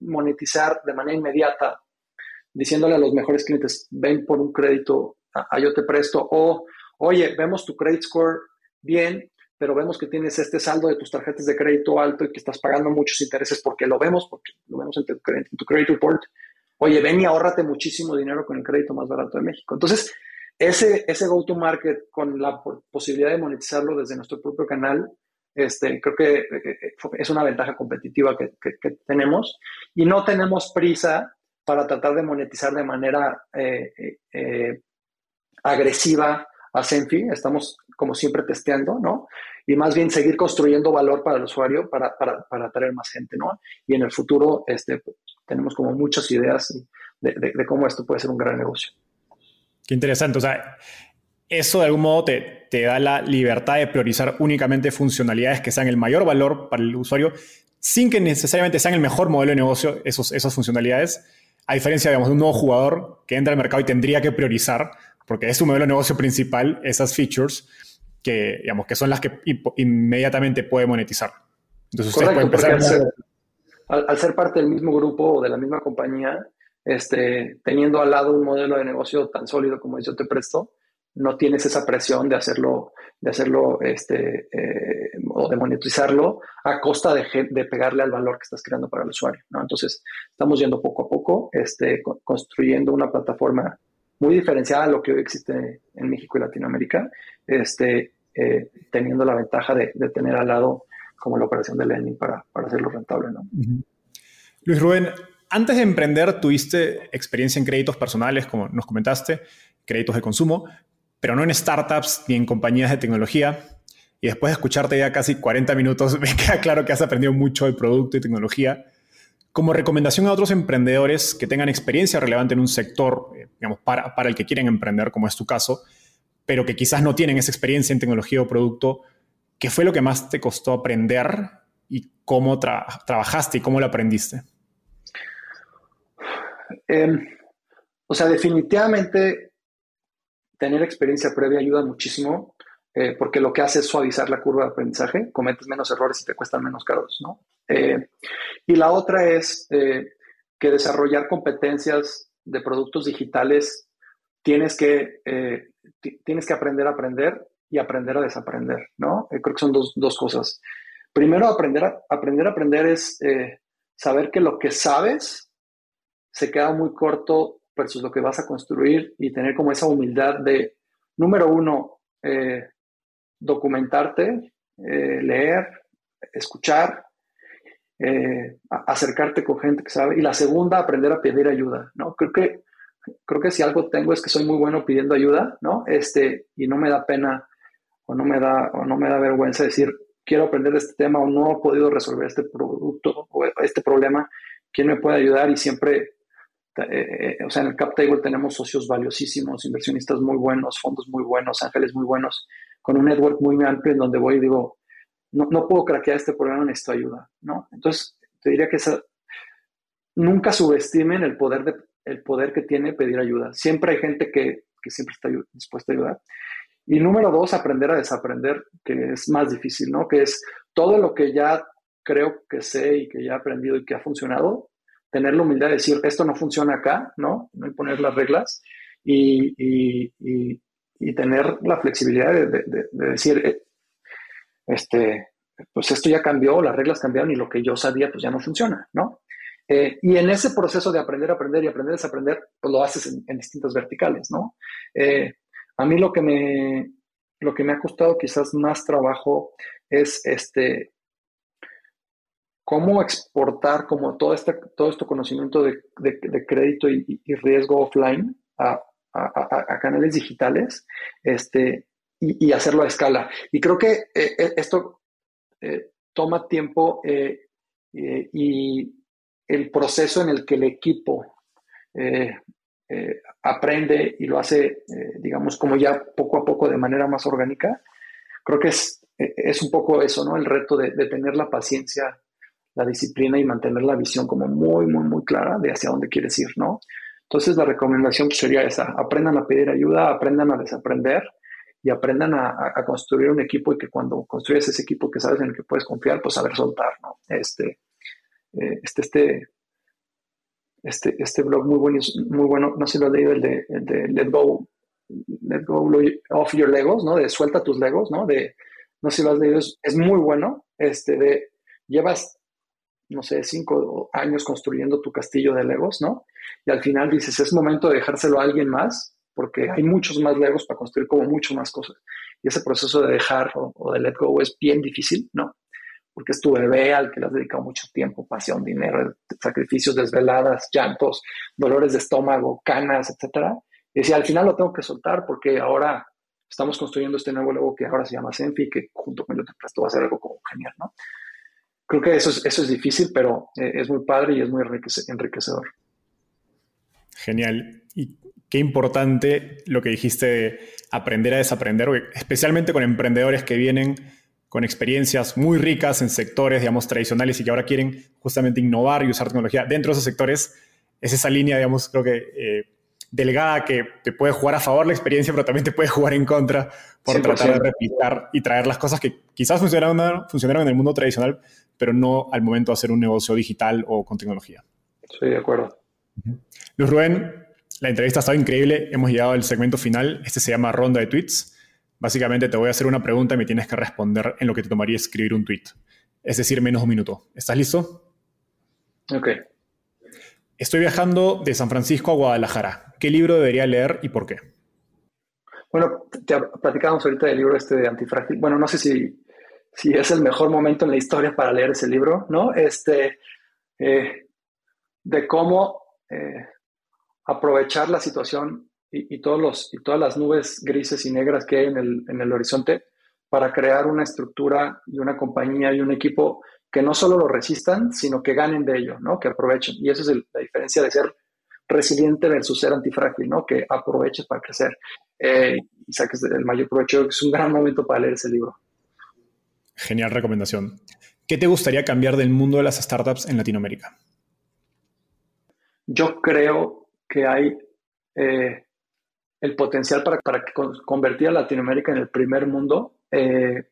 Speaker 2: monetizar de manera inmediata, diciéndole a los mejores clientes, ven por un crédito, a, yo te presto, o, oye, vemos tu credit score bien, pero vemos que tienes este saldo de tus tarjetas de crédito alto y que estás pagando muchos intereses porque lo vemos, porque lo vemos en tu, credit report, oye, ven y ahórrate muchísimo dinero con el crédito más barato de México. Entonces, ese, ese go-to-market con la posibilidad de monetizarlo desde nuestro propio canal, este, creo que eh, eh, es una ventaja competitiva que, tenemos y no tenemos prisa para tratar de monetizar de manera eh, agresiva a Senfi. Estamos, como siempre, testeando, ¿no? Y más bien seguir construyendo valor para el usuario para, para, para atraer más gente, ¿no? Y en el futuro, este, tenemos como muchas ideas de, cómo esto puede ser un gran negocio.
Speaker 1: Qué interesante. O sea, eso de algún modo te, te, da la libertad de priorizar únicamente funcionalidades que sean el mayor valor para el usuario, sin que necesariamente sean el mejor modelo de negocio esos, esas funcionalidades, a diferencia digamos, de un nuevo jugador que entra al mercado y tendría que priorizar porque es tu modelo de negocio principal, esas features que, digamos, que son las que inmediatamente puede monetizar.
Speaker 2: Entonces usted puede empezar... Al ser, al, ser, parte del mismo grupo o de la misma compañía, este, teniendo al lado un modelo de negocio tan sólido como yo te presto, no tienes esa presión de hacerlo, de hacerlo este, eh, o de monetizarlo a costa de, de, pegarle al valor que estás creando para el usuario. ¿no? Entonces, estamos yendo poco a poco, este, construyendo una plataforma muy diferenciada a lo que hoy existe en México y Latinoamérica, este, eh, teniendo la ventaja de, de, tener al lado como la operación de lending para, para hacerlo rentable. ¿no?
Speaker 1: Luis Rubén, antes de emprender, tuviste experiencia en créditos personales, como nos comentaste, créditos de consumo, pero no en startups ni en compañías de tecnología. Y después de escucharte ya casi 40 minutos, me queda claro que has aprendido mucho de producto y tecnología. Como recomendación a otros emprendedores que tengan experiencia relevante en un sector, eh, digamos, para, para el que quieren emprender, como es tu caso, pero que quizás no tienen esa experiencia en tecnología o producto, ¿qué fue lo que más te costó aprender y cómo trabajaste y cómo lo aprendiste?
Speaker 2: Em, o sea, definitivamente tener experiencia previa ayuda muchísimo eh, porque lo que hace es suavizar la curva de aprendizaje, cometes menos errores y te cuestan menos caros, ¿no? Eh, y la otra es eh, que desarrollar competencias de productos digitales tienes que, tienes que aprender a aprender y aprender a desaprender, ¿no? creo que son dos, dos, cosas. Primero, aprender a aprender, a aprender es saber que lo que sabes se queda muy corto versus lo que vas a construir y tener como esa humildad de, número uno, eh, documentarte, eh, leer, escuchar, eh, acercarte con gente que sabe. Y la segunda, aprender a pedir ayuda, ¿no? Creo que, creo que si algo tengo es que soy muy bueno pidiendo ayuda, ¿no? Este, y no me da pena o no me da, o no me da vergüenza decir, quiero aprender de este tema o no he podido resolver este producto o este problema, ¿quién me puede ayudar? Y siempre eh, eh, o sea, en el cap table tenemos socios valiosísimos, inversionistas muy buenos, fondos muy buenos, ángeles muy buenos, con un network muy amplio en donde voy y digo, no, no puedo craquear este problema, necesito ayuda, ¿no? Entonces, te diría que nunca subestimen el poder, de, el poder que tiene pedir ayuda. Siempre hay gente que, que siempre está dispuesta a ayudar. Y número dos, aprender a desaprender, que es más difícil, ¿no? Que es todo lo que ya creo que sé y que ya he aprendido y que ha funcionado, tener la humildad de decir, esto no funciona acá, ¿no? No imponer las reglas y, y, tener la flexibilidad de, de, decir, eh, este, pues esto ya cambió, las reglas cambiaron y lo que yo sabía pues ya no funciona, ¿no? Eh, y en ese proceso de aprender, aprender y aprender, desaprender, pues lo haces en, distintas verticales, ¿no? Eh, a mí lo que me, lo que me ha costado quizás más trabajo es este, cómo exportar como todo este, todo este conocimiento de, crédito y, riesgo offline a, canales digitales este, y, hacerlo a escala. Y creo que eh, esto toma tiempo y el proceso en el que el equipo aprende y lo hace, digamos, como ya poco a poco de manera más orgánica, creo que es, es un poco eso, ¿no? El reto de, tener la paciencia la disciplina y mantener la visión como muy, muy, muy clara de hacia dónde quieres ir, ¿no? Entonces la recomendación pues, sería esa, aprendan a pedir ayuda, aprendan a desaprender y aprendan a, construir un equipo y que cuando construyes ese equipo que sabes en el que puedes confiar, pues saber soltar, ¿no? Este, eh, este, este, este, este blog muy bueno, muy bueno, no sé si lo has leído, el de, el de Let Go, Let Go of Your Legos, ¿no? De suelta tus Legos, ¿no? De, no sé si lo has leído, es, es muy bueno, este, de, llevas no sé, cinco años construyendo tu castillo de Legos, ¿no? Y al final dices, es momento de dejárselo a alguien más, porque hay muchos más Legos para construir como mucho más cosas. Y ese proceso de dejar o, de let go es bien difícil, ¿no? Porque es tu bebé al que le has dedicado mucho tiempo, pasión, dinero, sacrificios, desveladas, llantos, dolores de estómago, canas, etcétera. Y decía, al final lo tengo que soltar porque ahora estamos construyendo este nuevo Lego que ahora se llama Senfi, que junto con el otro va a ser algo como genial, ¿no? creo que eso es, eso es difícil, pero eh, es muy padre y es muy enriquecedor.
Speaker 1: Genial. Y qué importante lo que dijiste de aprender a desaprender, especialmente con emprendedores que vienen con experiencias muy ricas en sectores, digamos, tradicionales y que ahora quieren justamente innovar y usar tecnología dentro de esos sectores. Es esa línea, digamos, creo que eh, delgada que te puede jugar a favor la experiencia, pero también te puede jugar en contra por tratar de replicar y traer las cosas que quizás funcionaron, funcionaron en el mundo tradicional, pero no al momento de hacer un negocio digital o con tecnología.
Speaker 2: Estoy de acuerdo.
Speaker 1: Luz Rubén, la entrevista ha estado increíble. Hemos llegado al segmento final. Este se llama Ronda de Tweets. Básicamente te voy a hacer una pregunta y me tienes que responder en lo que te tomaría escribir un tweet. Es decir, menos un minuto. ¿Estás listo?
Speaker 2: Ok.
Speaker 1: Estoy viajando de San Francisco a Guadalajara. ¿Qué libro debería leer y por qué?
Speaker 2: Bueno, te platicábamos ahorita del libro este de Antifrágil. Bueno, no sé si, si es el mejor momento en la historia para leer ese libro, ¿no? Este, eh, de cómo eh, aprovechar la situación y, todos los, y todas las nubes grises y negras que hay en el, en el horizonte para crear una estructura y una compañía y un equipo que no solo lo resistan, sino que ganen de ello, ¿no? Que aprovechen. Y esa es la diferencia de ser resiliente versus ser antifrágil, ¿no? Que aproveches para crecer eh, y saques el mayor provecho. Es un gran momento para leer ese libro.
Speaker 1: Genial recomendación. ¿Qué te gustaría cambiar del mundo de las startups en Latinoamérica?
Speaker 2: Yo creo que hay eh, el potencial para, para, convertir a Latinoamérica en el primer mundo eh,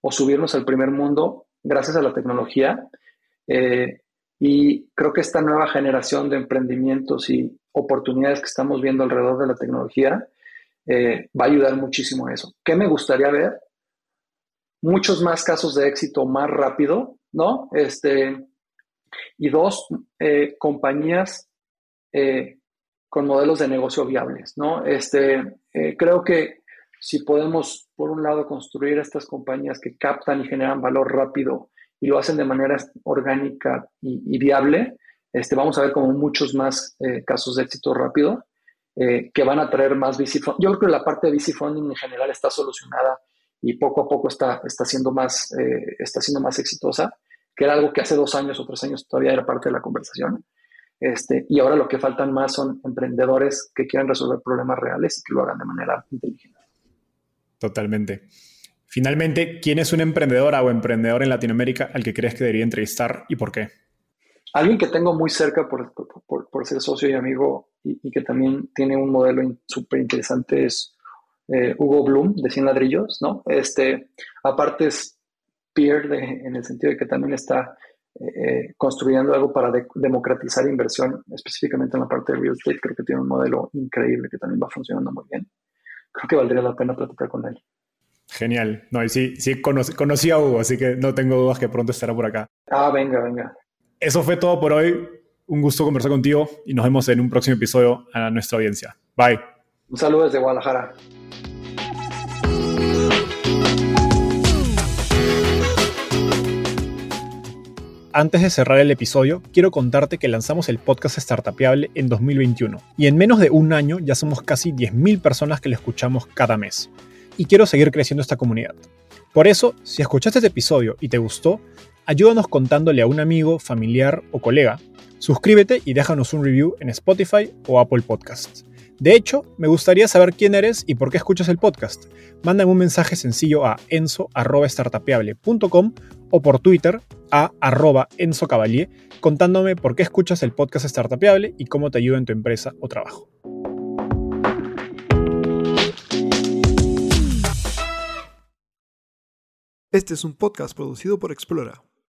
Speaker 2: o subirnos al primer mundo gracias a la tecnología. Eh, y creo que esta nueva generación de emprendimientos y oportunidades que estamos viendo alrededor de la tecnología eh, va a ayudar muchísimo a eso. ¿Qué me gustaría ver? Muchos más casos de éxito más rápido, ¿no? Este, y dos, eh, compañías con modelos de negocio viables, ¿no? Este, creo que si podemos, por un lado, construir estas compañías que captan y generan valor rápido y lo hacen de manera orgánica y, viable, este, vamos a ver como muchos más eh, casos de éxito rápido eh, que van a traer más VC. Yo creo que la parte de VC funding en general está solucionada y poco a poco está, está, siendo, más, eh, está siendo más exitosa, que era algo que hace dos años o tres años todavía era parte de la conversación. Este, y ahora lo que faltan más son emprendedores que quieran resolver problemas reales y que lo hagan de manera inteligente.
Speaker 1: Totalmente. Finalmente, ¿quién es una emprendedora o emprendedor en Latinoamérica al que crees que debería entrevistar y por qué?
Speaker 2: Alguien que tengo muy cerca por, por, ser socio y amigo y, que también tiene un modelo súper interesante es eh, Hugo Bloom de 100 ladrillos, ¿no? Este, aparte es peer en el sentido de que también está eh, construyendo algo para democratizar inversión, específicamente en la parte de real estate. Creo que tiene un modelo increíble que también va funcionando muy bien creo que valdría la pena platicar con él.
Speaker 1: Genial. No, y sí, sí conocí, a Hugo, así que no tengo dudas que pronto estará por acá.
Speaker 2: Ah, venga, venga.
Speaker 1: Eso fue todo por hoy. Un gusto conversar contigo y nos vemos en un próximo episodio a nuestra audiencia. Bye.
Speaker 2: Un saludo desde Guadalajara.
Speaker 1: Antes de cerrar el episodio, quiero contarte que lanzamos el podcast Startupiable en 2021 y en menos de un año ya somos casi 10.000 personas que lo escuchamos cada mes. Y quiero seguir creciendo esta comunidad. Por eso, si escuchaste este episodio y te gustó, ayúdanos contándole a un amigo, familiar o colega. Suscríbete y déjanos un review en Spotify o Apple Podcasts. De hecho, me gustaría saber quién eres y por qué escuchas el podcast. Mándame un mensaje sencillo a enzo.startapeable.com o por Twitter a arroba Enzo contándome por qué escuchas el podcast Startupeable y cómo te ayuda en tu empresa o trabajo.
Speaker 3: Este es un podcast producido por Explora.